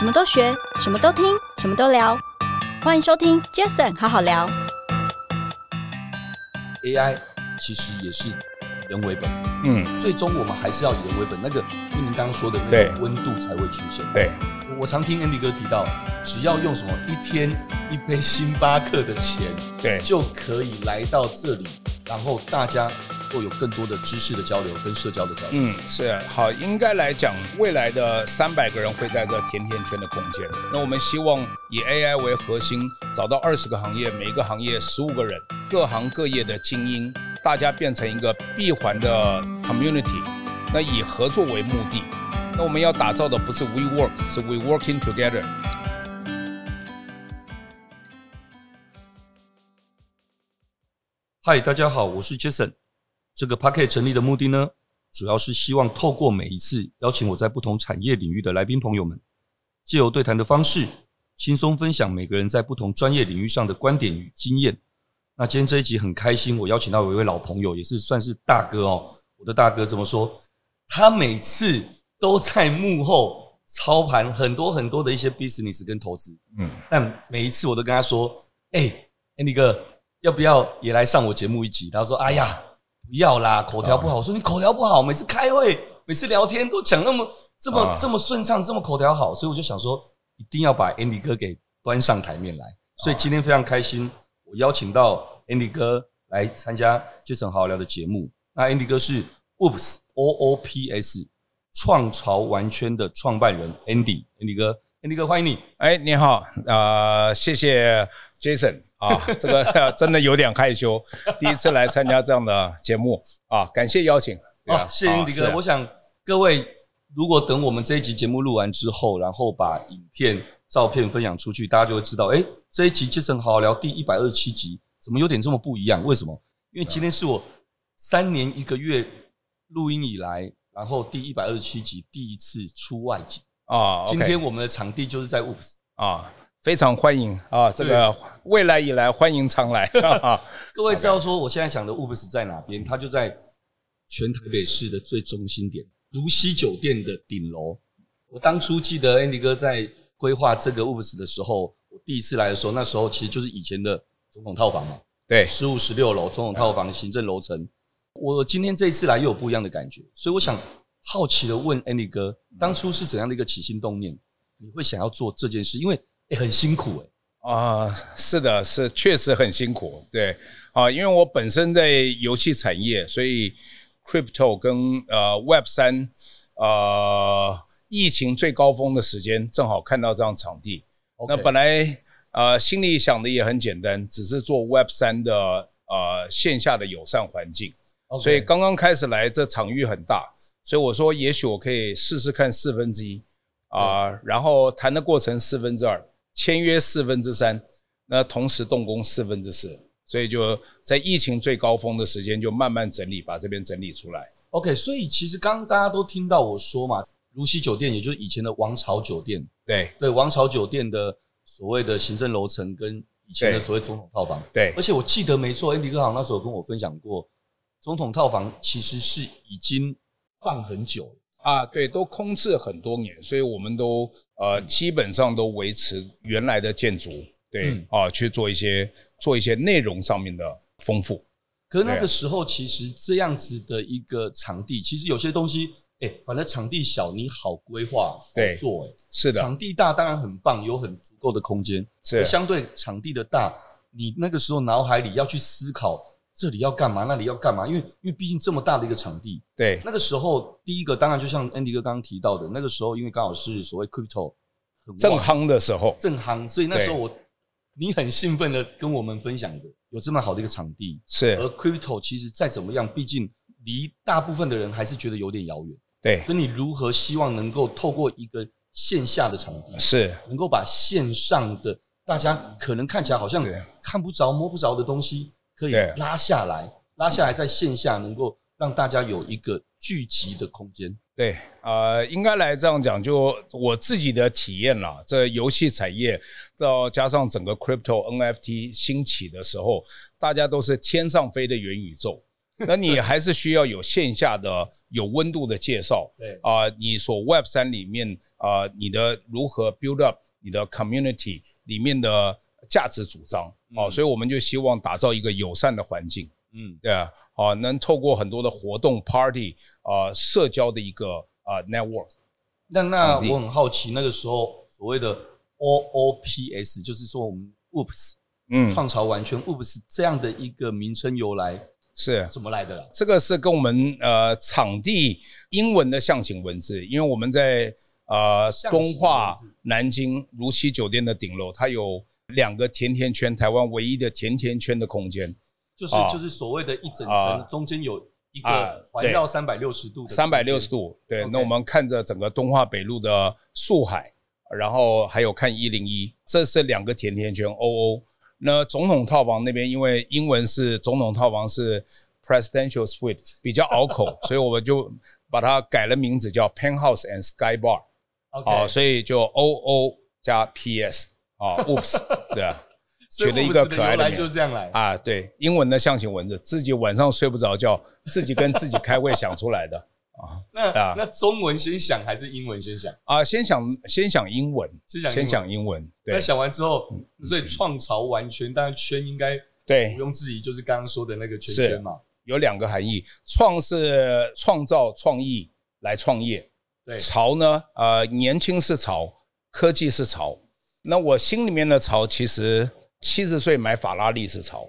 什么都学，什么都听，什么都聊。欢迎收听 Jason 好好聊。AI 其实也是人为本，嗯，最终我们还是要以人为本。那个，就您刚刚说的那个温度才会出现。对，我常听 Andy 哥提到，只要用什么一天一杯星巴克的钱，对，就可以来到这里，然后大家。会有更多的知识的交流跟社交的交流。嗯，是好，应该来讲，未来的三百个人会在这甜甜圈的空间。那我们希望以 AI 为核心，找到二十个行业，每一个行业十五个人，各行各业的精英，大家变成一个闭环的 community。那以合作为目的，那我们要打造的不是 we work，是 we working together。嗨，大家好，我是 Jason。这个 Podcast 成立的目的呢，主要是希望透过每一次邀请我在不同产业领域的来宾朋友们，借由对谈的方式，轻松分享每个人在不同专业领域上的观点与经验。那今天这一集很开心，我邀请到有一位老朋友，也是算是大哥哦。我的大哥怎么说？他每次都在幕后操盘很多很多的一些 business 跟投资，嗯，但每一次我都跟他说：“哎，Andy 哥，要不要也来上我节目一集？”他说：“哎呀。”不要啦，口条不好。我说你口条不好，每次开会、每次聊天都讲那么这么这么顺畅，这么口条好，所以我就想说，一定要把 Andy 哥给端上台面来。所以今天非常开心，我邀请到 Andy 哥来参加 Jason 好好聊的节目。那 Andy 哥是 Oops O O P S 创潮玩圈的创办人 Andy，Andy 哥，Andy 哥欢迎你。哎，你好，呃，谢谢 Jason。啊，这个 真的有点害羞，第一次来参加这样的节目啊，感谢邀请。啊，啊谢谢 Andy 哥。我想各位如果等我们这一集节目录完之后，然后把影片、照片分享出去，大家就会知道，哎，这一集 Jason 好好聊第一百二十七集，怎么有点这么不一样？为什么？因为今天是我三年一个月录音以来，然后第一百二十七集第一次出外景啊。今天我们的场地就是在 Oops 啊。非常欢迎啊！这个未来以来欢迎常来。各位知道说我现在想的 Oops 在哪边？它就在全台北市的最中心点，如溪酒店的顶楼。我当初记得 Andy 哥在规划这个 Oops 的时候，我第一次来的时候，那时候其实就是以前的总统套房嘛。对，十五、十六楼总统套房行政楼层。我今天这一次来又有不一样的感觉，所以我想好奇的问 Andy 哥，当初是怎样的一个起心动念，你会想要做这件事？因为也、欸、很辛苦哎，啊，是的，是确实很辛苦，对，啊，因为我本身在游戏产业，所以 crypto 跟呃 Web 三，呃，疫情最高峰的时间正好看到这样场地。那本来呃心里想的也很简单，只是做 Web 三的呃线下的友善环境.所以刚刚开始来这场域很大，所以我说也许我可以试试看四分之一啊，然后谈的过程四分之二。签约四分之三，那同时动工四分之四，所以就在疫情最高峰的时间就慢慢整理，把这边整理出来。OK，所以其实刚刚大家都听到我说嘛，如溪酒店，也就是以前的王朝酒店，对。对，王朝酒店的所谓的行政楼层跟以前的所谓总统套房，对，而且我记得没错，Andy 哥好像那时候跟我分享过，总统套房其实是已经放很久了。啊，对，都空置很多年，所以我们都呃基本上都维持原来的建筑，对、嗯、啊，去做一些做一些内容上面的丰富。可是那个时候，其实这样子的一个场地，其实有些东西，哎，反正场地小，你好规划好做，哎，是的。场地大当然很棒，有很足够的空间，是相对场地的大，你那个时候脑海里要去思考。这里要干嘛？那里要干嘛？因为因为毕竟这么大的一个场地，对，那个时候第一个当然就像 Andy 哥刚刚提到的，那个时候因为刚好是所谓 crypto 正夯的时候，正夯，所以那时候我你很兴奋的跟我们分享着有这么好的一个场地，是。而 crypto 其实再怎么样，毕竟离大部分的人还是觉得有点遥远，对。所以你如何希望能够透过一个线下的场地，是能够把线上的大家可能看起来好像看不着摸不着的东西，可以拉下来。拉下来，在线下能够让大家有一个聚集的空间。对，呃，应该来这样讲，就我自己的体验啦。这游戏产业，到加上整个 crypto NFT 兴起的时候，大家都是天上飞的元宇宙，那你还是需要有线下的有温度的介绍。对啊，你所 Web 三里面啊，你的如何 build up 你的 community 里面的价值主张啊，所以我们就希望打造一个友善的环境。嗯，对啊，好，能透过很多的活动 party 啊，社交的一个啊 network。那那我很好奇，那个时候所谓的 OOPS，就是说我们 Oops，嗯，创潮完全 Oops 这样的一个名称由来。是怎么来的啦？这个是跟我们呃场地英文的象形文字，因为我们在呃东化南京如溪酒店的顶楼，它有两个甜甜圈，台湾唯一的甜甜圈的空间，就是就是所谓的一整层，中间有一个环绕三百六十度的三百六十度。对，那我们看着整个东化北路的树海，然后还有看一零一，这是两个甜甜圈，OO。那总统套房那边，因为英文是总统套房是 Presidential Suite，比较拗口，所以我们就把它改了名字叫 Penthouse and Sky Bar。好，所以就 O O 加 P S 啊，Oops，对啊，取了一个可爱的名字，就这样来啊，对，英文的象形文字，自己晚上睡不着觉，自己跟自己开会想出来的。啊，那啊，那中文先想还是英文先想啊？先想先想英文，先想英文。对，那想完之后，所以创潮完圈，当然圈应该对，毋庸置疑，就是刚刚说的那个圈圈嘛。有两个含义，创是创造创意来创业，对，潮呢，呃，年轻是潮，科技是潮。那我心里面的潮，其实七十岁买法拉利是潮。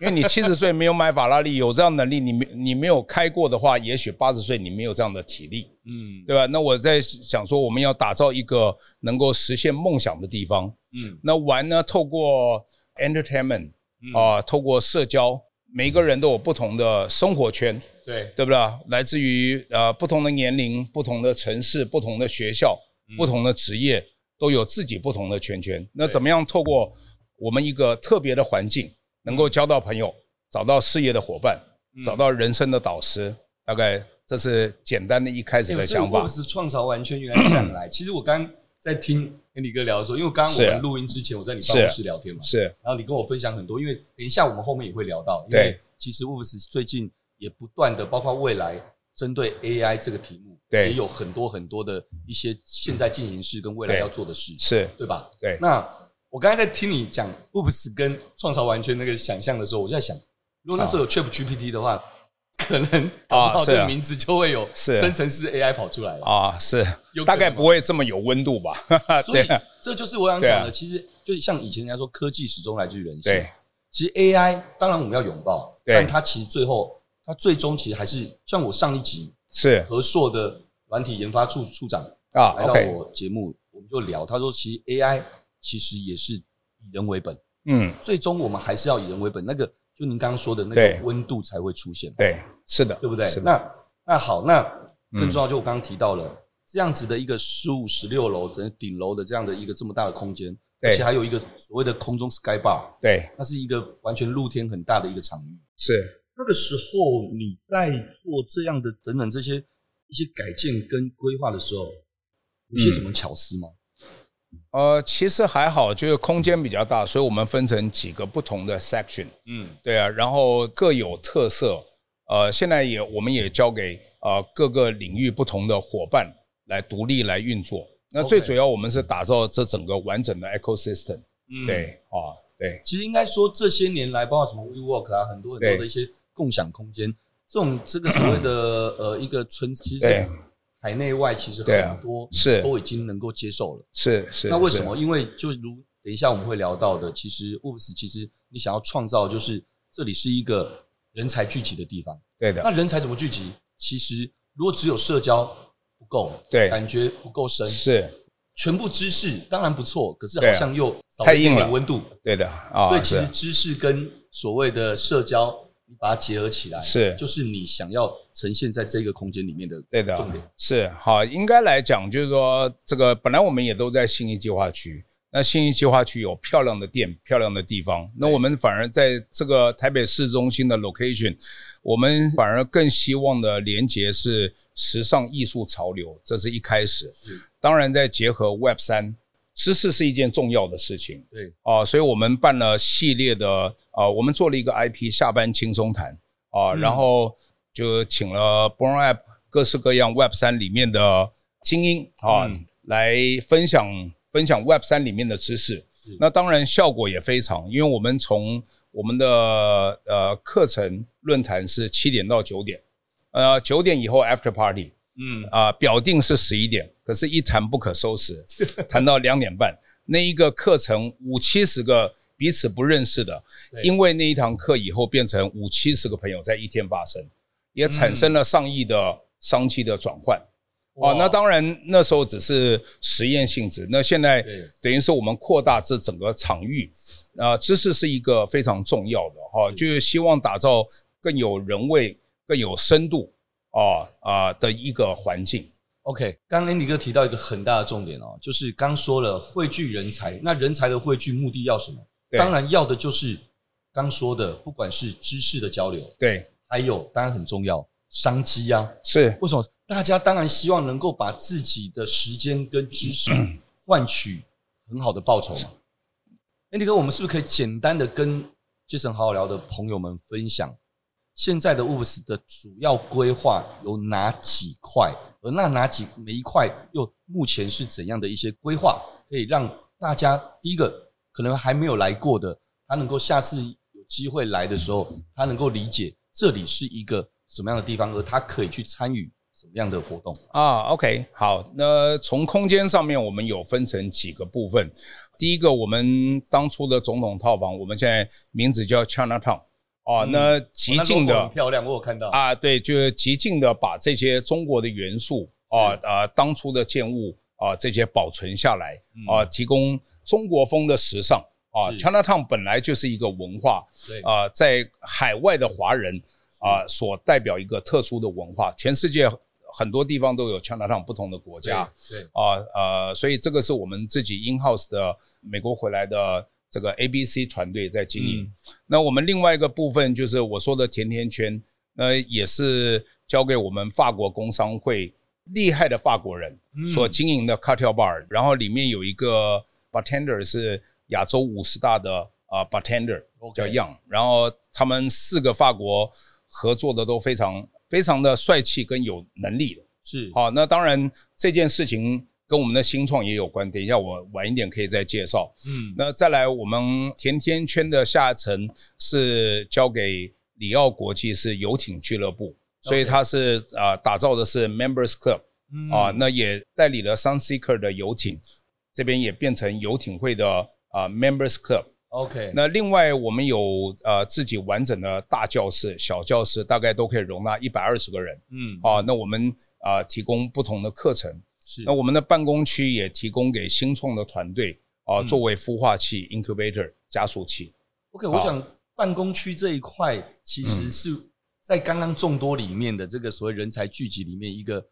因为你七十岁没有买法拉利，有这样能力，你没你没有开过的话，也许八十岁你没有这样的体力，嗯，对吧？那我在想说，我们要打造一个能够实现梦想的地方，嗯，那玩呢，透过 entertainment 啊，透过社交，每个人都有不同的生活圈，对，对不对？来自于呃不同的年龄、不同的城市、不同的学校、不同的职业，都有自己不同的圈圈。那怎么样透过我们一个特别的环境？能够交到朋友，找到事业的伙伴，找到人生的导师，大概这是简单的一开始的想法。是创造完全原来这样来。其实我刚在听跟李哥聊的时候，因为刚刚我们录音之前，我在你办公室聊天嘛，是。然后你跟我分享很多，因为等一下我们后面也会聊到，因为其实 Oops 最近也不断的，包括未来针对 AI 这个题目，对，也有很多很多的一些现在进行式跟未来要做的事，是。对吧？对。那。我刚才在听你讲 Oops 跟创潮完全那个想象的时候，我就在想，如果那时候有 ChatGPT 的话，可能啊，这个名字就会有生成式 AI 跑出来了。啊，是，大概不会这么有温度吧？所以这就是我想讲的，其实就像以前人家说，科技始终来自于人性。对，其实 AI 当然我们要拥抱，但它其实最后，它最终其实还是像我上一集是和硕的软体研发处处长啊来到我节目，我们就聊，他说其实 AI。其实也是以人为本，嗯，最终我们还是要以人为本。那个就您刚刚说的那个温度才会出现，对，是的，对不对？那那好，那更重要就我刚刚提到了这样子的一个十五、十六楼整个顶楼的这样的一个这么大的空间，而且还有一个所谓的空中 Sky Bar，对，那是一个完全露天很大的一个场域。是那个时候你在做这样的等等这些一些改建跟规划的时候，有些什么巧思吗？呃，其实还好，就是空间比较大，所以我们分成几个不同的 section。嗯，对啊，然后各有特色。呃，现在也我们也交给呃各个领域不同的伙伴来独立来运作。那最主要我们是打造这整个完整的 ecosystem。嗯，对啊，对。其实应该说这些年来，包括什么 WeWork 啊，很多很多的一些共享空间，这种这个所谓的 呃一个村，其实。海内外其实很多是都已经能够接受了，是是。那为什么？因为就如等一下我们会聊到的，其实 Oops 其实你想要创造就是这里是一个人才聚集的地方。对的。那人才怎么聚集？其实如果只有社交不够，对，感觉不够深，是全部知识当然不错，可是好像又少了一点温度。对的啊。所以其实知识跟所谓的社交。你把它结合起来，是就是你想要呈现在这个空间里面的对的重点是好，应该来讲就是说，这个本来我们也都在信义计划区，那信义计划区有漂亮的店、漂亮的地方，那我们反而在这个台北市中心的 location，我们反而更希望的连接是时尚艺术潮流，这是一开始。当然再结合 Web 三。知识是一件重要的事情，对。啊，所以我们办了系列的啊，我们做了一个 IP 下班轻松谈。啊，嗯、然后就请了 Born App 各式各样 Web 三里面的精英啊，嗯、来分享分享 Web 三里面的知识。那当然效果也非常，因为我们从我们的呃课程论坛是七点到九点，呃九点以后 After Party，嗯啊、呃、表定是十一点，可是一谈不可收拾，谈到两点半。那一个课程五七十个。彼此不认识的，因为那一堂课以后变成五七十个朋友在一天发生，也产生了上亿的商机的转换。哦，那当然那时候只是实验性质，那现在等于是我们扩大这整个场域。啊，知识是一个非常重要的哈，就是希望打造更有人味、更有深度啊啊的一个环境。OK，刚刚 Andy 哥提到一个很大的重点哦，就是刚说了汇聚人才，那人才的汇聚目的要什么？当然要的就是刚说的，不管是知识的交流，对，还有当然很重要商机啊，是为什么？大家当然希望能够把自己的时间跟知识 换取很好的报酬嘛。Andy 哥，我们是不是可以简单的跟 Jason 好好聊的朋友们分享，现在的 woos 的主要规划有哪几块？而那哪几每一块又目前是怎样的一些规划，可以让大家第一个。可能还没有来过的，他能够下次有机会来的时候，他能够理解这里是一个什么样的地方，而他可以去参与什么样的活动啊？OK，好，那从空间上面，我们有分成几个部分。第一个，我们当初的总统套房，我们现在名字叫 Chinatown，嗯、那极尽的、漂亮，我有看到啊，对，就是极尽的把这些中国的元素啊当初的建物。啊，这些保存下来啊，提供中国风的时尚啊。Chinatown 本来就是一个文化，啊，在海外的华人啊所代表一个特殊的文化。全世界很多地方都有 Chinatown，不同的国家。对啊，呃，所以这个是我们自己 in house 的美国回来的这个 ABC 团队在经营。那我们另外一个部分就是我说的甜甜圈，那也是交给我们法国工商会。厉害的法国人所经营的 cocktail bar，然后里面有一个 bartender 是亚洲五十大的啊 bartender，叫 Young，然后他们四个法国合作的都非常非常的帅气跟有能力的，是。好，那当然这件事情跟我们的新创也有关，等一下我晚一点可以再介绍。嗯，那再来我们甜甜圈的下层是交给里奥国际是游艇俱乐部。所以它是啊、呃，打造的是 Members Club，啊，那也代理了 Sunseeker 的游艇，这边也变成游艇会的啊 Members Club。OK，那另外我们有呃自己完整的大教室、小教室，大概都可以容纳一百二十个人。嗯，啊，那我们啊提供不同的课程。是，那我们的办公区也提供给新创的团队啊，作为孵化器、Incubator 加速器。OK，我想办公区这一块其实是、嗯。在刚刚众多里面的这个所谓人才聚集里面，一个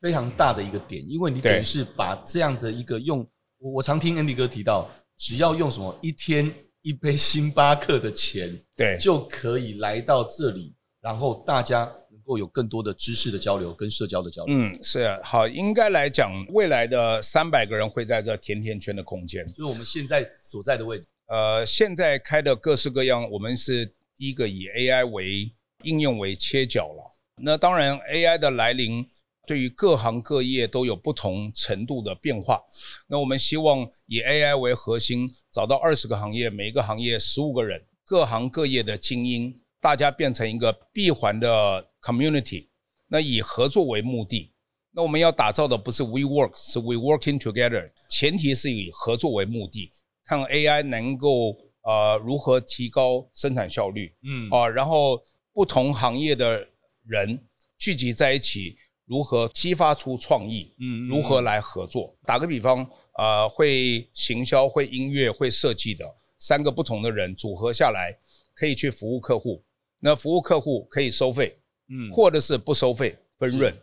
非常大的一个点，因为你等于是把这样的一个用，我我常听 Andy 哥提到，只要用什么一天一杯星巴克的钱，对，就可以来到这里，然后大家能够有更多的知识的交流跟社交的交流。嗯，是啊，好，应该来讲，未来的三百个人会在这甜甜圈的空间，就是我们现在所在的位置。呃，现在开的各式各样，我们是第一个以 AI 为。应用为切角了，那当然 AI 的来临对于各行各业都有不同程度的变化。那我们希望以 AI 为核心，找到二十个行业，每一个行业十五个人，各行各业的精英，大家变成一个闭环的 community。那以合作为目的，那我们要打造的不是 we work，是 we working together。前提是以合作为目的，看 AI 能够呃如何提高生产效率，嗯啊，然后。不同行业的人聚集在一起，如何激发出创意？嗯，如何来合作？打个比方，呃，会行销、会音乐、会设计的三个不同的人组合下来，可以去服务客户。那服务客户可以收费，嗯，或者是不收费分润，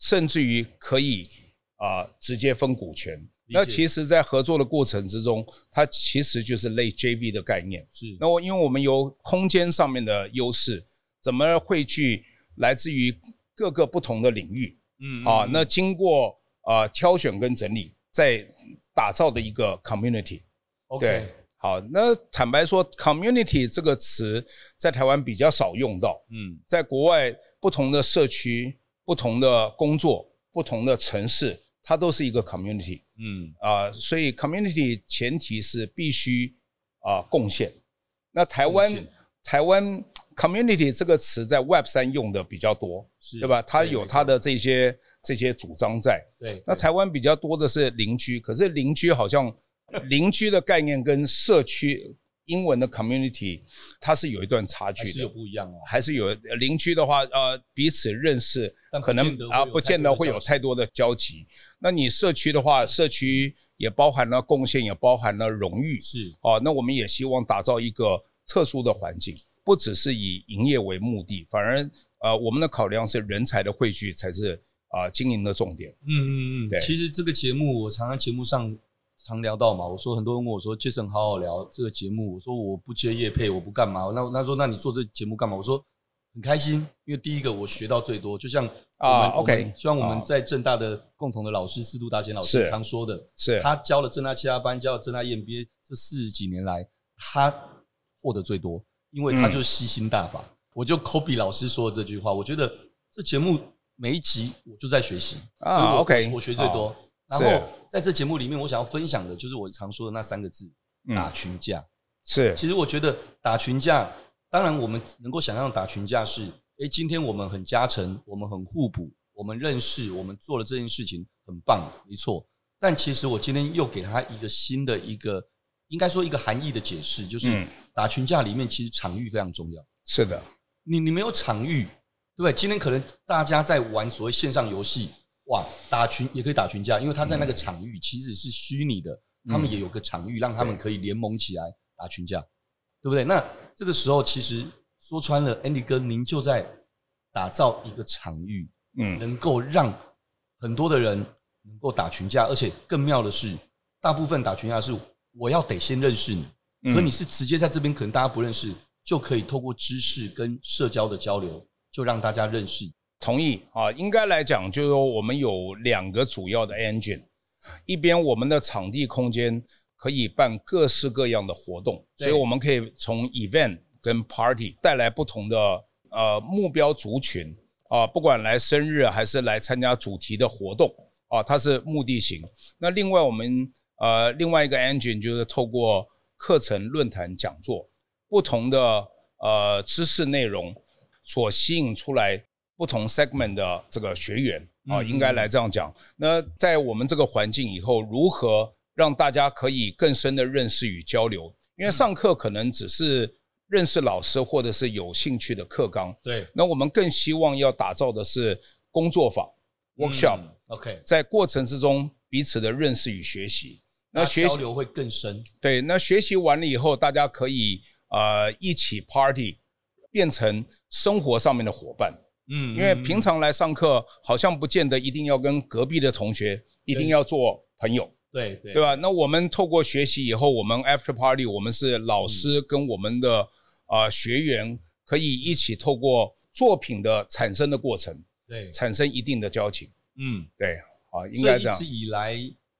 甚至于可以啊直接分股权。那其实，在合作的过程之中，它其实就是类 JV 的概念。是。那我因为我们有空间上面的优势。怎么汇聚来自于各个不同的领域？嗯啊，那经过啊挑选跟整理，再打造的一个 community。OK，好，那坦白说，community 这个词在台湾比较少用到。嗯，在国外，不同的社区、不同的工作、不同的城市，它都是一个 community。嗯啊、呃，所以 community 前提是必须啊、呃、贡献。那台湾台湾 community 这个词在 Web 三用的比较多，是对吧？它有它的这些这些主张在。对，那台湾比较多的是邻居，可是邻居好像。邻居的概念跟社区英文的 community，它是有一段差距的，还是有不一样哦。还是有邻居的话，呃，彼此认识，可能啊，不见得会有太多的交集。那你社区的话，社区也包含了贡献，也包含了荣誉，是哦。那我们也希望打造一个特殊的环境，不只是以营业为目的，反而呃，我们的考量是人才的汇聚才是啊经营的重点。嗯嗯嗯，对。其实这个节目，我常常节目上。常聊到嘛，我说很多人问我说，Jason 好好聊这个节目，我说我不接业配，我不干嘛，那他说那你做这节目干嘛？我说很开心，因为第一个我学到最多，就像啊，OK，希望我们在政大的共同的老师司徒达贤老师常说的，是他教了正大其他班，教了正大 EMBA 这四十几年来，他获得最多，因为他就吸心大法。嗯、我就 copy 老师说的这句话，我觉得这节目每一集我就在学习啊，OK，我学最多。然后在这节目里面，我想要分享的就是我常说的那三个字：打群架。是，其实我觉得打群架，当然我们能够想象打群架是，诶，今天我们很加成，我们很互补，我们认识，我们做了这件事情很棒，没错。但其实我今天又给他一个新的一个，应该说一个含义的解释，就是打群架里面其实场域非常重要。是的，你你没有场域，对不对？今天可能大家在玩所谓线上游戏。哇，打群也可以打群架，因为他在那个场域其实是虚拟的，他们也有个场域让他们可以联盟起来打群架，对不对？那这个时候其实说穿了，Andy 哥您就在打造一个场域，嗯，能够让很多的人能够打群架，而且更妙的是，大部分打群架是我要得先认识你，可你是直接在这边可能大家不认识，就可以透过知识跟社交的交流，就让大家认识。同意啊，应该来讲，就是说我们有两个主要的 engine，一边我们的场地空间可以办各式各样的活动，所以我们可以从 event 跟 party 带来不同的呃目标族群啊，不管来生日还是来参加主题的活动啊，它是目的型。那另外我们呃另外一个 engine 就是透过课程、论坛、讲座不同的呃知识内容所吸引出来。不同 segment 的这个学员啊，应该来这样讲。那在我们这个环境以后，如何让大家可以更深的认识与交流？因为上课可能只是认识老师或者是有兴趣的课纲。对。那我们更希望要打造的是工作坊 workshop。OK。在过程之中彼此的认识与学习，那学习交流会更深。对。那学习完了以后，大家可以呃一起 party，变成生活上面的伙伴。嗯，因为平常来上课，好像不见得一定要跟隔壁的同学一定要做朋友，对对，对吧？那我们透过学习以后，我们 after party，我们是老师跟我们的啊学员可以一起透过作品的产生的过程，对，产生一定的交情。嗯，对，啊，应该这样。一直以来，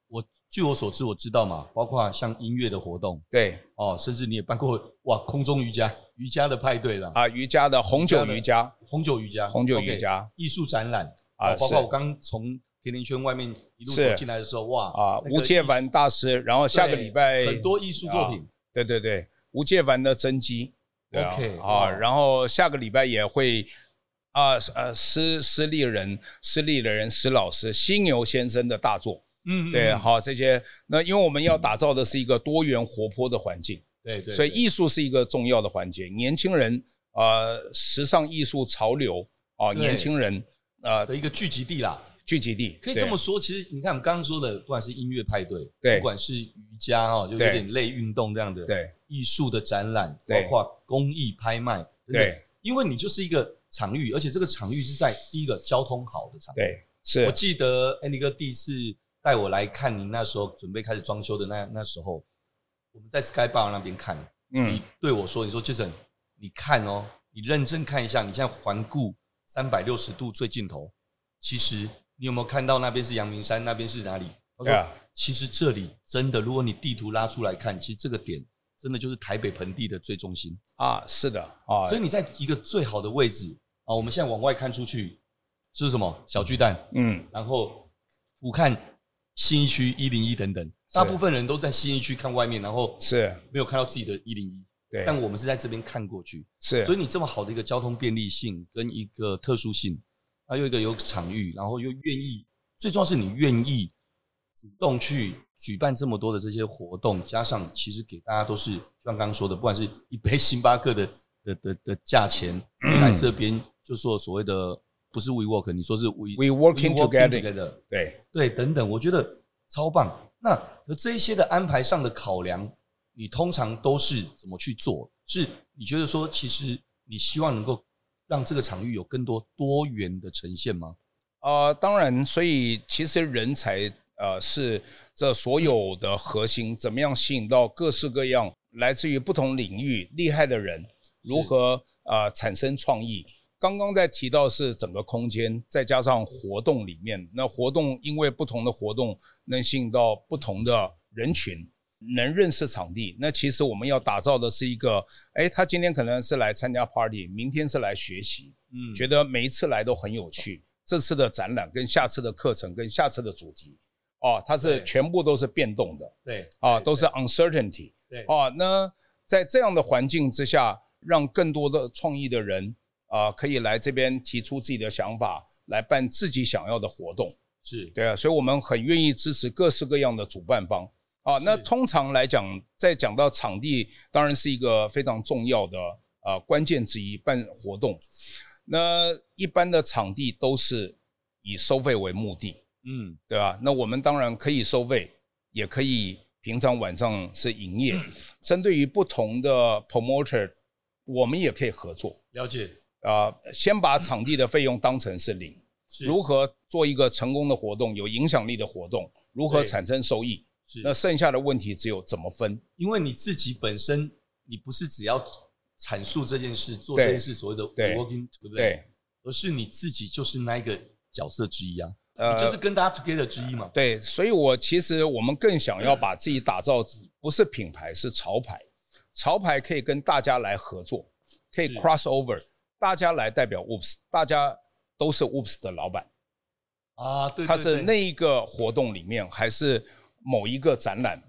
我据我所知，我知道嘛，包括像音乐的活动，对，哦，甚至你也办过哇空中瑜伽。瑜伽的派对了啊，瑜伽的红酒瑜伽，红酒瑜伽，红酒瑜伽，艺术展览啊，包括我刚从甜甜圈外面一路走进来的时候，哇啊，吴介凡大师，然后下个礼拜很多艺术作品，对对对，吴介凡的真迹，OK 啊，然后下个礼拜也会啊呃施施利人施立人施老师犀牛先生的大作，嗯，对，好这些，那因为我们要打造的是一个多元活泼的环境。对对，所以艺术是一个重要的环节。年轻人，呃，时尚艺术潮流啊，年轻人呃的一个聚集地啦，聚集地可以这么说。其实你看，我们刚刚说的，不管是音乐派对，对，不管是瑜伽哦，就有点类运动这样的，对，艺术的展览，包括公益拍卖，对，因为你就是一个场域，而且这个场域是在第一个交通好的场域。对，是。我记得 Andy 哥第一次带我来看您那时候准备开始装修的那那时候。我们在 Sky Bar 那边看，嗯，你对我说：“你说 Jason，你看哦，你认真看一下，你现在环顾三百六十度最尽头，其实你有没有看到那边是阳明山，那边是哪里？”他说：“其实这里真的，如果你地图拉出来看，其实这个点真的就是台北盆地的最中心。啊，是的啊，所以你在一个最好的位置啊，我们现在往外看出去就是什么？小巨蛋，嗯，然后俯瞰新一区一零一等等，大部分人都在新一区看外面，然后是。没有看到自己的一零一，对，但我们是在这边看过去，是，所以你这么好的一个交通便利性跟一个特殊性，还有一个有场域，然后又愿意，最重要是你愿意。主动去举办这么多的这些活动，加上其实给大家都是像刚刚说的，不管是一杯星巴克的的的的价钱，来这边就说所谓的不是 we work，你说是 we we working together，对。对等等，我觉得超棒。那和这一些的安排上的考量，你通常都是怎么去做？是你觉得说，其实你希望能够让这个场域有更多多元的呈现吗？呃，当然，所以其实人才。呃，是这所有的核心，怎么样吸引到各式各样来自于不同领域厉害的人，如何呃产生创意？刚刚在提到是整个空间，再加上活动里面，那活动因为不同的活动能吸引到不同的人群，能认识场地。那其实我们要打造的是一个，哎，他今天可能是来参加 party，明天是来学习，嗯，觉得每一次来都很有趣。这次的展览跟下次的课程跟下次的主题。哦，它是全部都是变动的，对，啊，都是 uncertainty，对，啊，那在这样的环境之下，让更多的创意的人啊，可以来这边提出自己的想法，来办自己想要的活动，是对啊，所以我们很愿意支持各式各样的主办方，啊，那通常来讲，在讲到场地，当然是一个非常重要的啊关键之一，办活动，那一般的场地都是以收费为目的。嗯，对吧？那我们当然可以收费，也可以平常晚上是营业。针对于不同的 promoter，我们也可以合作。了解啊，先把场地的费用当成是零，是如何做一个成功的活动、有影响力的活动，如何产生收益？是那剩下的问题只有怎么分？因为你自己本身，你不是只要阐述这件事、做这件事所谓的 working，对，对不对？对，而是你自己就是那一个角色之一啊。呃，就是跟大家 together 之一嘛。对，所以我其实我们更想要把自己打造，不是品牌，是潮牌。潮牌可以跟大家来合作，可以 cross over，大家来代表 woops 大家都是 woops 的老板啊。对，他是那一个活动里面，还是某一个展览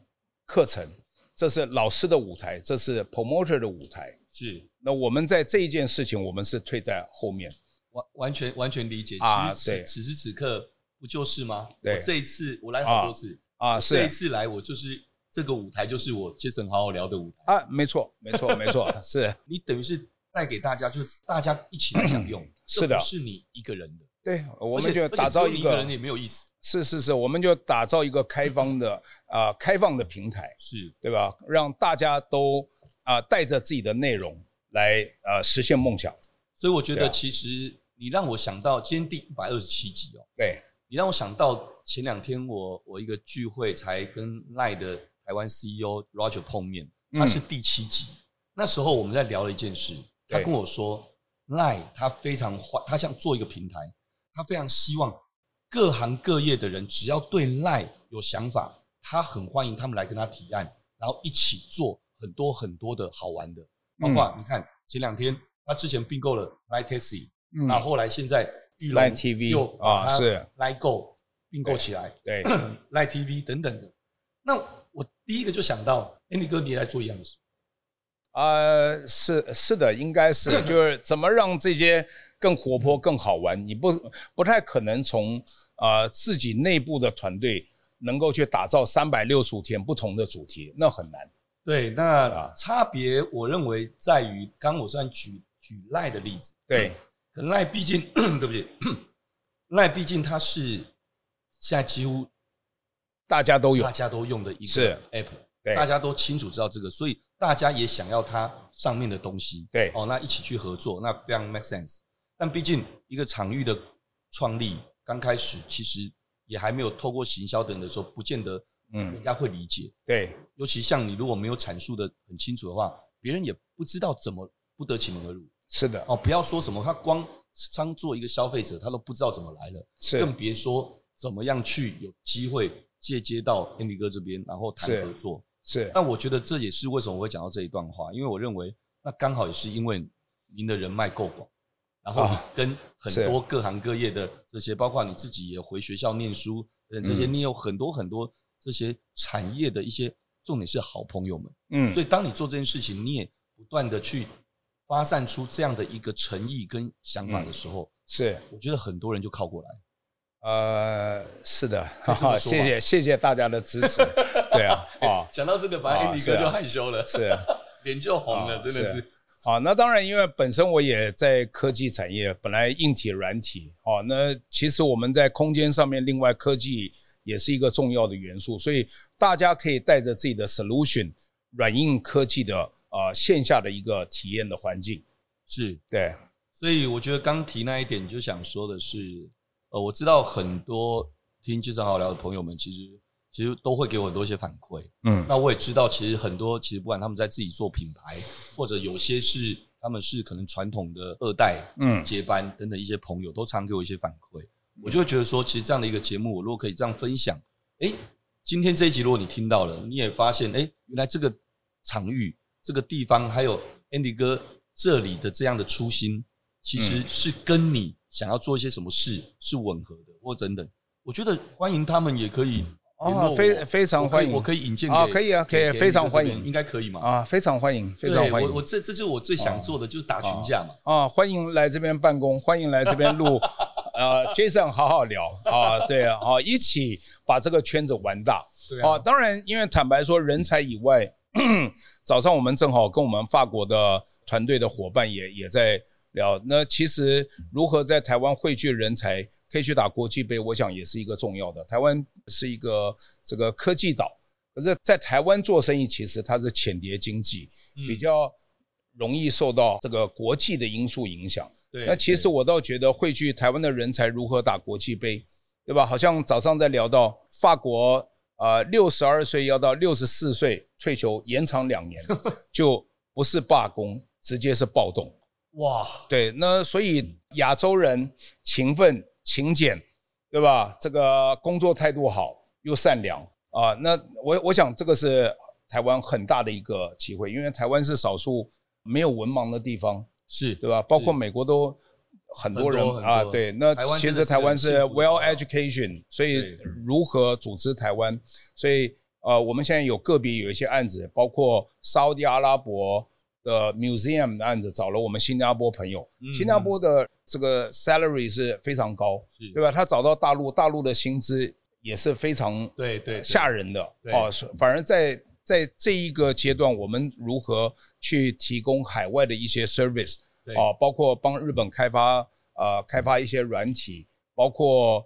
课程？这是老师的舞台，这是 promoter 的舞台。是，那我们在这一件事情，我们是退在后面，完完全完全理解。啊，对，此时此刻。不就是吗？对，这一次我来好多次啊，是这一次来我就是这个舞台，就是我 Jason 好好聊的舞台啊，没错，没错，没错，是你等于是带给大家，就是大家一起来享用，是的，是你一个人的，对，我们就打造一个人也没有意思，是是是，我们就打造一个开放的啊，开放的平台，是。对吧？让大家都啊带着自己的内容来呃实现梦想，所以我觉得其实你让我想到今天第一百二十七集哦，对。你让我想到前两天我我一个聚会才跟赖的台湾 CEO Roger 碰面，他是第七集，那时候我们在聊了一件事，他跟我说赖他非常欢，他想做一个平台，他非常希望各行各业的人只要对赖有想法，他很欢迎他们来跟他提案，然后一起做很多很多的好玩的，包括你看前两天他之前并购了 Line Taxi，那后来现在。Line TV 啊，是 Line Go 并购起来，对，Line TV 等等的。那我第一个就想到，Andy 哥你也在做一样的事。呃，是是的，应该是，就是怎么让这些更活泼、更好玩。你不不太可能从呃自己内部的团队能够去打造三百六十五天不同的主题，那很难。对，那差别我认为在于，刚我算举举 Line 的例子，对。可赖毕竟，对不起，赖毕竟它是现在几乎大家都有，大家都用的一个 app，对，大家都清楚知道这个，所以大家也想要它上面的东西，对，哦，那一起去合作，那非常 make sense。但毕竟一个场域的创立刚开始，其实也还没有透过行销等的时候，不见得嗯人家会理解，对，尤其像你如果没有阐述的很清楚的话，别人也不知道怎么不得其门而入。是的哦，不要说什么，他光当做一个消费者，他都不知道怎么来的，是更别说怎么样去有机会借接到 Andy 哥这边，然后谈合作。是。那我觉得这也是为什么我会讲到这一段话，因为我认为那刚好也是因为您的人脉够广，然后跟很多各行各业的这些，包括你自己也回学校念书，嗯这些你有很多很多这些产业的一些重点是好朋友们，嗯，所以当你做这件事情，你也不断的去发散出这样的一个诚意跟想法的时候，是，我觉得很多人就靠过来。呃，是的，好，谢谢谢谢大家的支持。对啊，啊，讲到这个，反正 Andy 哥就害羞了，是，脸就红了，真的是。好，那当然，因为本身我也在科技产业，本来硬体、软体，哦，那其实我们在空间上面，另外科技也是一个重要的元素，所以大家可以带着自己的 solution，软硬科技的呃线下的一个体验的环境，是对。所以我觉得刚提那一点，就想说的是。呃，我知道很多听健身好聊的朋友们，其实其实都会给我很多一些反馈。嗯，那我也知道，其实很多其实不管他们在自己做品牌，或者有些是他们是可能传统的二代，嗯，接班等等一些朋友，都常给我一些反馈。我就会觉得说，其实这样的一个节目，我如果可以这样分享，诶，今天这一集如果你听到了，你也发现，诶，原来这个场域、这个地方，还有 Andy 哥这里的这样的初心，其实是跟你。想要做一些什么事是吻合的，或等等，我觉得欢迎他们也可以哦，非非常欢迎，我可以引荐啊，可以啊，可以，非常欢迎，应该可以嘛？啊，非常欢迎，非常欢迎，我我这这就是我最想做的，就是打群架嘛。啊，欢迎来这边办公，欢迎来这边录，呃，Jason 好好聊。啊，对啊，啊，一起把这个圈子玩大，对啊，当然，因为坦白说，人才以外，早上我们正好跟我们法国的团队的伙伴也也在。聊。那其实如何在台湾汇聚人才，可以去打国际杯，我想也是一个重要的。台湾是一个这个科技岛，可是，在台湾做生意，其实它是浅碟经济，比较容易受到这个国际的因素影响。对，那其实我倒觉得汇聚台湾的人才如何打国际杯，对吧？好像早上在聊到法国，呃，六十二岁要到六十四岁退休，延长两年，就不是罢工，直接是暴动。哇，对，那所以亚洲人勤奋、勤俭，对吧？这个工作态度好又善良啊，那我我想这个是台湾很大的一个机会，因为台湾是少数没有文盲的地方，是对吧？包括美国都很多人啊，对，那其实台湾是 well education，所以如何组织台湾？所以呃，我们现在有个别有一些案子，包括沙特阿拉伯。的 museum 的案子找了我们新加坡朋友，嗯、新加坡的这个 salary 是非常高，是对吧？他找到大陆，大陆的薪资也是非常对对吓人的哦。反而在在这一个阶段，我们如何去提供海外的一些 service 啊，包括帮日本开发呃开发一些软体，包括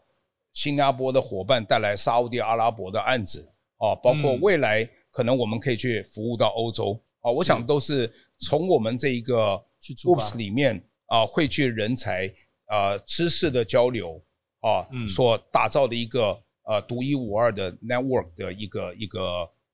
新加坡的伙伴带来沙乌地阿拉伯的案子啊，包括未来可能我们可以去服务到欧洲。啊，我想都是从我们这一个 Oops 里面啊，汇聚人才啊，知识的交流啊，所打造的一个呃独一无二的 network 的一个一个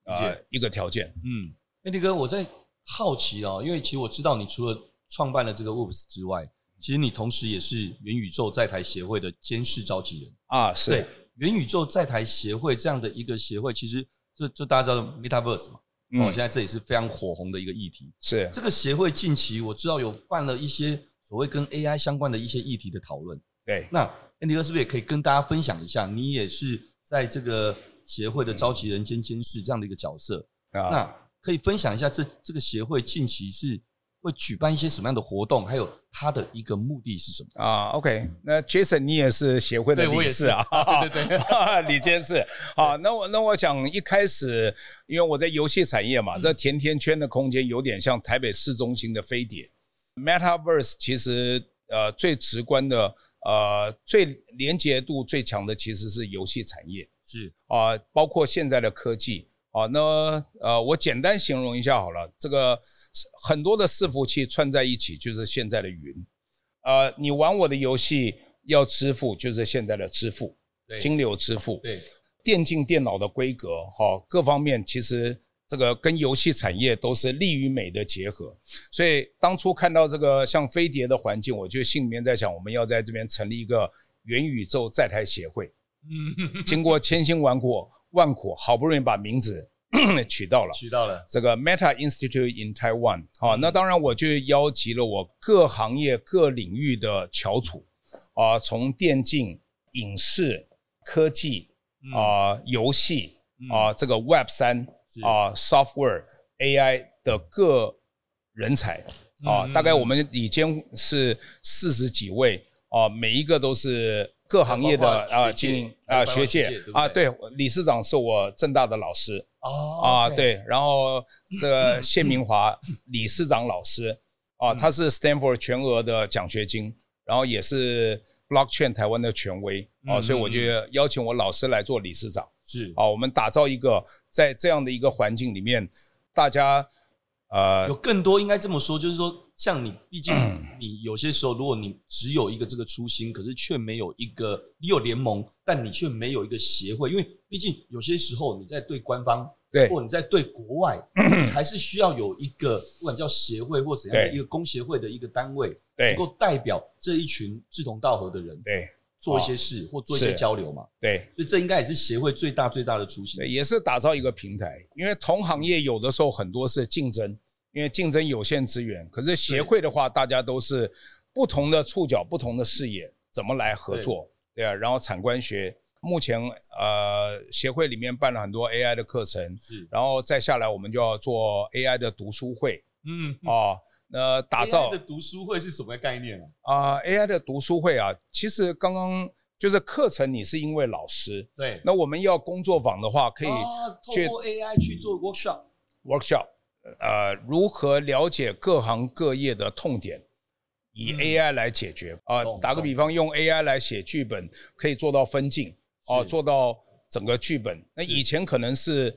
呃一个条件。嗯，Andy 哥，我在好奇哦，因为其实我知道你除了创办了这个 Oops 之外，其实你同时也是元宇宙在台协会的监事召集人啊。是。对，元宇宙在台协会这样的一个协会，其实这这大家知道 Metaverse 嘛？哦，现在这也是非常火红的一个议题。是这个协会近期我知道有办了一些所谓跟 AI 相关的一些议题的讨论。对，那 Andy 哥是不是也可以跟大家分享一下？你也是在这个协会的召集人兼监事这样的一个角色。啊，那可以分享一下这这个协会近期是会举办一些什么样的活动，还有它的一个目的是什么啊？OK，那 Jason 你也是协会的理事啊？对对对，李监事。好，那我那我想一开始，因为我在游戏产业嘛，这甜甜圈的空间有点像台北市中心的飞碟。Metaverse 其实呃最直观的呃最连结度最强的其实是游戏产业，是啊，包括现在的科技。好，那呃我简单形容一下好了，这个。很多的伺服器串在一起，就是现在的云。呃，你玩我的游戏要支付，就是现在的支付，金流支付。对，电竞电脑的规格，哈，各方面其实这个跟游戏产业都是利与美的结合。所以当初看到这个像飞碟的环境，我就心里面在想，我们要在这边成立一个元宇宙在台协会。嗯，经过千辛万苦，万苦好不容易把名字。取到了，取到了这个 Meta Institute in Taiwan。好，那当然我就邀集了我各行业各领域的翘楚啊，从电竞、影视、科技啊、游戏啊，这个 Web 三啊、Software、AI 的各人才啊，大概我们已经是四十几位啊，每一个都是。各行业的啊，经营啊，学界啊，对，理事长是我正大的老师啊，对，然后这个 谢明华理事长老师啊，他是 Stanford 全额的奖学金，然后也是 Blockchain 台湾的权威啊，所以我就邀请我老师来做理事长，是。啊，我们打造一个在这样的一个环境里面，大家呃有更多应该这么说，就是说。像你，毕竟你有些时候，如果你只有一个这个初心，可是却没有一个，你有联盟，但你却没有一个协会，因为毕竟有些时候你在对官方，对，或你在对国外，你还是需要有一个不管叫协会或怎样的一个工协会的一个单位，对，能够代表这一群志同道合的人，对，做一些事或做一些交流嘛，对，所以这应该也是协会最大最大的初心，也是打造一个平台，因为同行业有的时候很多是竞争。因为竞争有限资源，可是协会的话，大家都是不同的触角、不同的视野，怎么来合作？对，啊，然后产官学目前呃协会里面办了很多 AI 的课程，是，然后再下来我们就要做 AI 的读书会，嗯，哦，那打造 AI 的读书会是什么概念啊？啊，AI 的读书会啊，其实刚刚就是课程，你是因为老师，对，那我们要工作坊的话，可以去透过 AI 去做 workshop，workshop。呃，如何了解各行各业的痛点，以 AI 来解决啊？呃，打个比方，用 AI 来写剧本，可以做到分镜哦，做到整个剧本。那以前可能是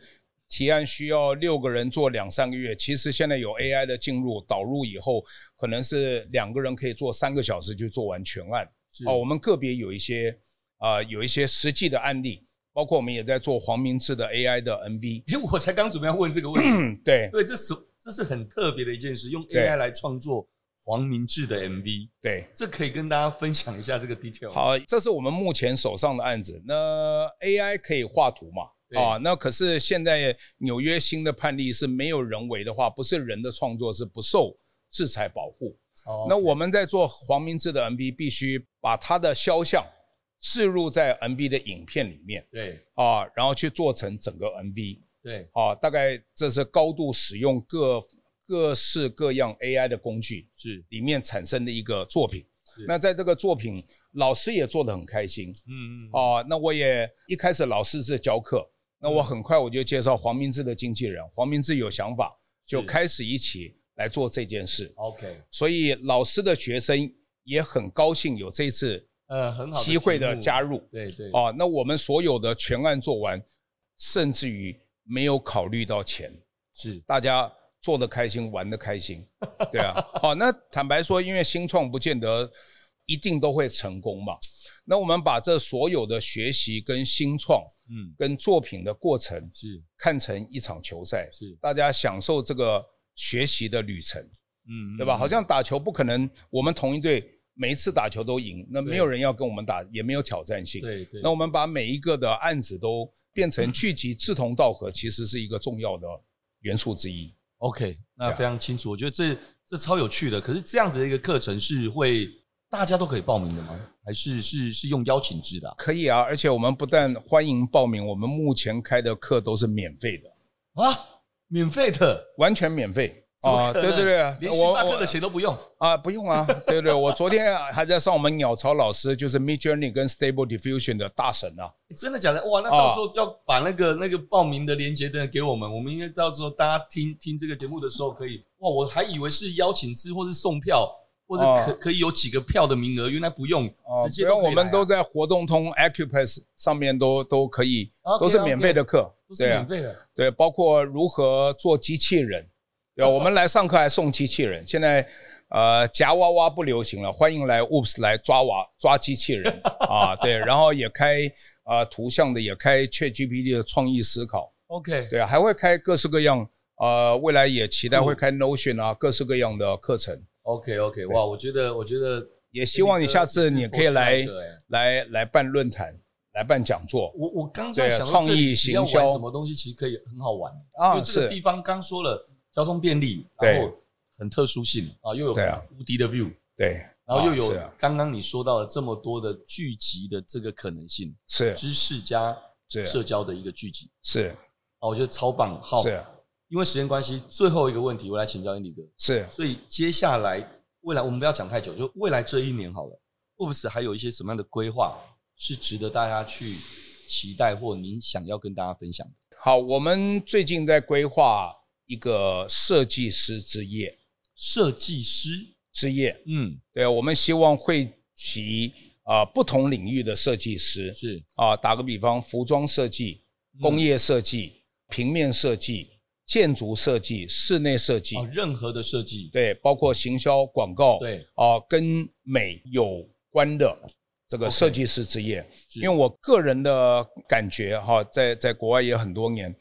提案需要六个人做两三个月，其实现在有 AI 的进入导入以后，可能是两个人可以做三个小时就做完全案。哦，我们个别有一些啊，呃，有一些实际的案例。包括我们也在做黄明志的 AI 的 MV，因为我才刚准备要问这个问题。对对，这是这是很特别的一件事，用 AI 来创作黄明志的 MV。对，这可以跟大家分享一下这个 detail。好，这是我们目前手上的案子。那 AI 可以画图嘛？啊，那可是现在纽约新的判例是没有人为的话，不是人的创作是不受制裁保护。哦，那我们在做黄明志的 MV，必须把他的肖像。置入在 MV 的影片里面，对。啊，然后去做成整个 MV，对。啊，大概这是高度使用各各式各样 AI 的工具，是。里面产生的一个作品。那在这个作品，老师也做得很开心，嗯嗯啊，那我也一开始老师是教课，那我很快我就介绍黄明志的经纪人，黄明志有想法，就开始一起来做这件事。OK，所以老师的学生也很高兴有这次。呃，很好机会的加入，对对。哦，那我们所有的全案做完，甚至于没有考虑到钱，是。大家做的开心，玩的开心，对啊，好，那坦白说，因为新创不见得一定都会成功嘛，那我们把这所有的学习跟新创，嗯，跟作品的过程是。看成一场球赛，是。大家享受这个学习的旅程，嗯，对吧？好像打球不可能，我们同一队。每一次打球都赢，那没有人要跟我们打，也没有挑战性。对对。那我们把每一个的案子都变成聚集志同道合，其实是一个重要的元素之一。OK，那非常清楚。我觉得这这超有趣的。可是这样子的一个课程是会大家都可以报名的吗？还是是是用邀请制的？可以啊，而且我们不但欢迎报名，我们目前开的课都是免费的啊，免费的，完全免费。啊，对对对，连星巴克的钱都不用啊，不用啊，对对，我昨天还在上我们鸟巢老师，就是 Midjourney 跟 Stable Diffusion 的大神啊，真的假的？哇，那到时候要把那个那个报名的链接的给我们，我们应该到时候大家听听这个节目的时候可以。哇，我还以为是邀请制或是送票，或者可可以有几个票的名额，原来不用，直接我们都在活动通 Acupass 上面都都可以，都是免费的课，都是免费的，对，包括如何做机器人。对，我们来上课还送机器人。现在，呃，夹娃娃不流行了，欢迎来 Oops 来抓娃抓机器人 啊！对，然后也开啊、呃、图像的，也开 ChatGPT 的创意思考。OK，对，还会开各式各样，呃，未来也期待会开 Notion 啊，各式各样的课程。OK OK，哇，我觉得我觉得也希望你下次你可以来来来办论坛。来办讲座。我我刚才想创意行销什么东西其实可以很好玩啊，因为这个地方刚说了交通便利，然后很特殊性啊，又有无敌的 view，对，然后又有刚刚你说到了这么多的聚集的这个可能性，是。知识加社交的一个聚集，是。啊，我觉得超棒。好，因为时间关系，最后一个问题我来请教 Andy 哥，是，所以接下来未来我们不要讲太久，就未来这一年好了。Woobs 还有一些什么样的规划是值得大家去期待，或您想要跟大家分享的？好，我们最近在规划一个设计师之夜。设计师？之夜，嗯，对，我们希望汇集啊不同领域的设计师，是。啊，打个比方，服装设计、工业设计、平面设计、建筑设计、室内设计，任何的设计，对，包括行销、广告，对，啊，跟美有。关的这个设计师之夜，Okay, 因为我个人的感觉哈，在在国外也很多年，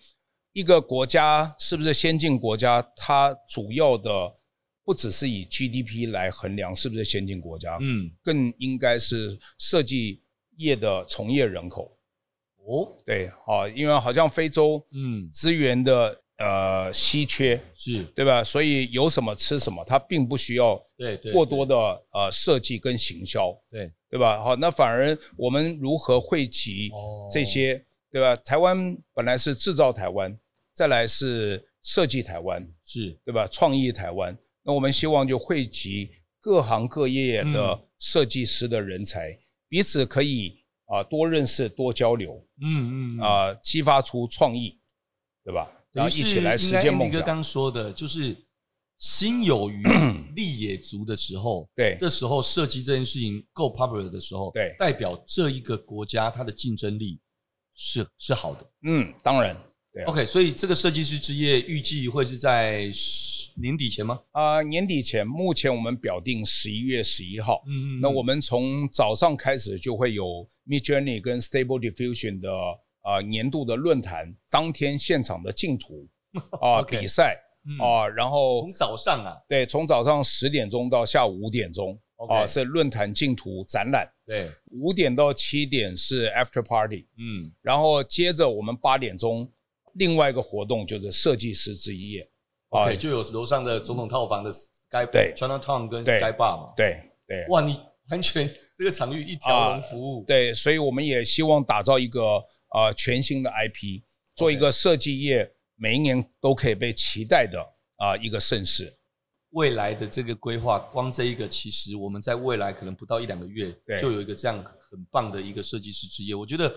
一个国家是不是先进国家，它主要的不只是以 GDP 来衡量是不是先进国家，嗯，更应该是设计业的从业人口。哦，对，啊，因为好像非洲，嗯，资源的。呃，稀缺是对吧？所以有什么吃什么，它并不需要对过多的呃设计跟行销，对对吧？好，那反而我们如何汇集这些，对吧？台湾本来是制造台湾，再来是设计台湾，是对吧？创意台湾，那我们希望就汇集各行各业的设计师的人才，彼此可以啊多认识、多交流，嗯嗯啊，激发出创意，对吧？然后一起来实现梦想。哥刚说的，就是心有余 力也足的时候，对，这时候设计这件事情够 popular 的时候，对，代表这一个国家它的竞争力是是好的。嗯，当然。对啊。OK，所以这个设计师之夜预计会是在年底前吗？啊，年底前。目前我们表定十一月十一号。嗯嗯。那我们从早上开始就会有 Midjourney 跟 Stable Diffusion 的。啊，年度的论坛当天现场的竞图 啊，比赛啊，然后从早上啊，对，从早上十点钟到下午五点钟啊，是论坛竞图展览，对，五点到七点是 After Party，嗯，然后接着我们八点钟另外一个活动就是设计师之夜，OK，就有楼上的总统套房的 Sky 对。Chinatown 跟 Sky Bar 嘛，对对，哇，你完全这个场域一条龙服务，对，所以我们也希望打造一个。啊，全新的 IP，做一个设计业每一年都可以被期待的啊一个盛事。未来的这个规划，光这一个，其实我们在未来可能不到一两个月，就有一个这样很棒的一个设计师之夜。我觉得，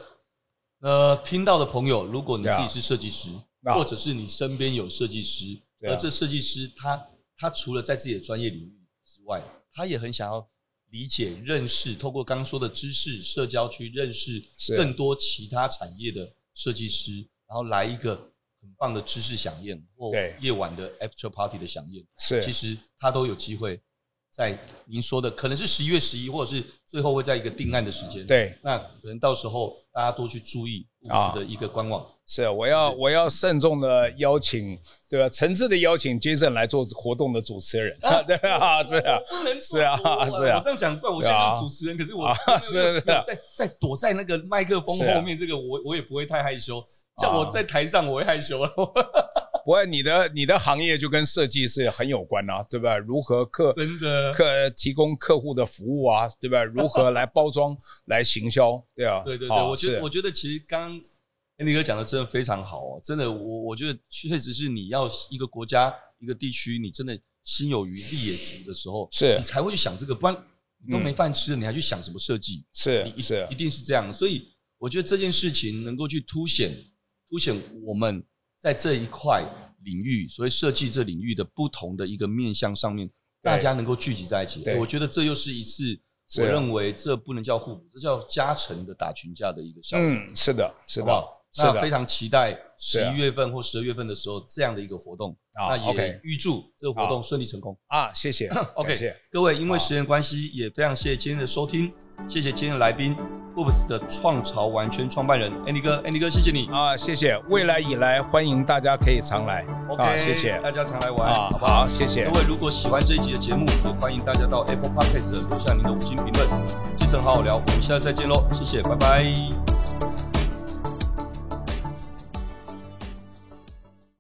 呃，听到的朋友，如果你自己是设计师，或者是你身边有设计师，而这设计师他他除了在自己的专业领域之外，他也很想要。理解、认识，透过刚刚说的知识、社交去认识更多其他产业的设计师，然后来一个很棒的知识饗宴或夜晚的 after party 的响应。是，其实他都有机会在您说的，可能是十一月十一，或者是最后会在一个定案的时间。对，那可能到时候大家多去注意 Woobs 的一个官网。是，我要我要慎重的邀请，对吧？诚挚的邀请 Jason 来做活动的主持人，对啊，是啊，不能是啊，是啊，我这样讲怪我现在是主持人，可是我是在在躲在那个麦克风后面，这个我我也不会太害羞，像我在台上我会害羞。了。不会，你的你的行业就跟设计是很有关啊，对吧？如何客真的客提供客户的服务啊，对吧？如何来包装 来行销，对啊，对对对，我觉得我觉得其实刚。Andy 哥讲的真的非常好哦，真的，我我觉得确实是你要一个国家一个地区，你真的心有余力也足的时候，是你才会去想这个，不然你都没饭吃了，你还去想什么设计？是是，一定是这样。所以我觉得这件事情能够去凸显凸显我们在这一块领域，所谓设计这领域的不同的一个面向上面，大家能够聚集在一起。我觉得这又是一次，我认为这不能叫互补，这叫加成的打群架的一个效果。嗯，是的，是的。那非常期待十一月份或十二月份的时候这样的一个活动，那也预祝这个活动顺利成功啊！谢谢，OK，各位，因为时间关系，也非常谢谢今天的收听，谢谢今天的来宾 Oops 的创潮玩圈创办人 Andy 哥，Andy 哥，谢谢你啊！谢谢，未来以来欢迎大家可以常来，OK，谢谢大家常来玩啊，好不好？谢谢各位，如果喜欢这一集的节目，也欢迎大家到 Apple Podcast 留下您的五星评论。基层好好聊，我们下次再见喽，谢谢，拜拜。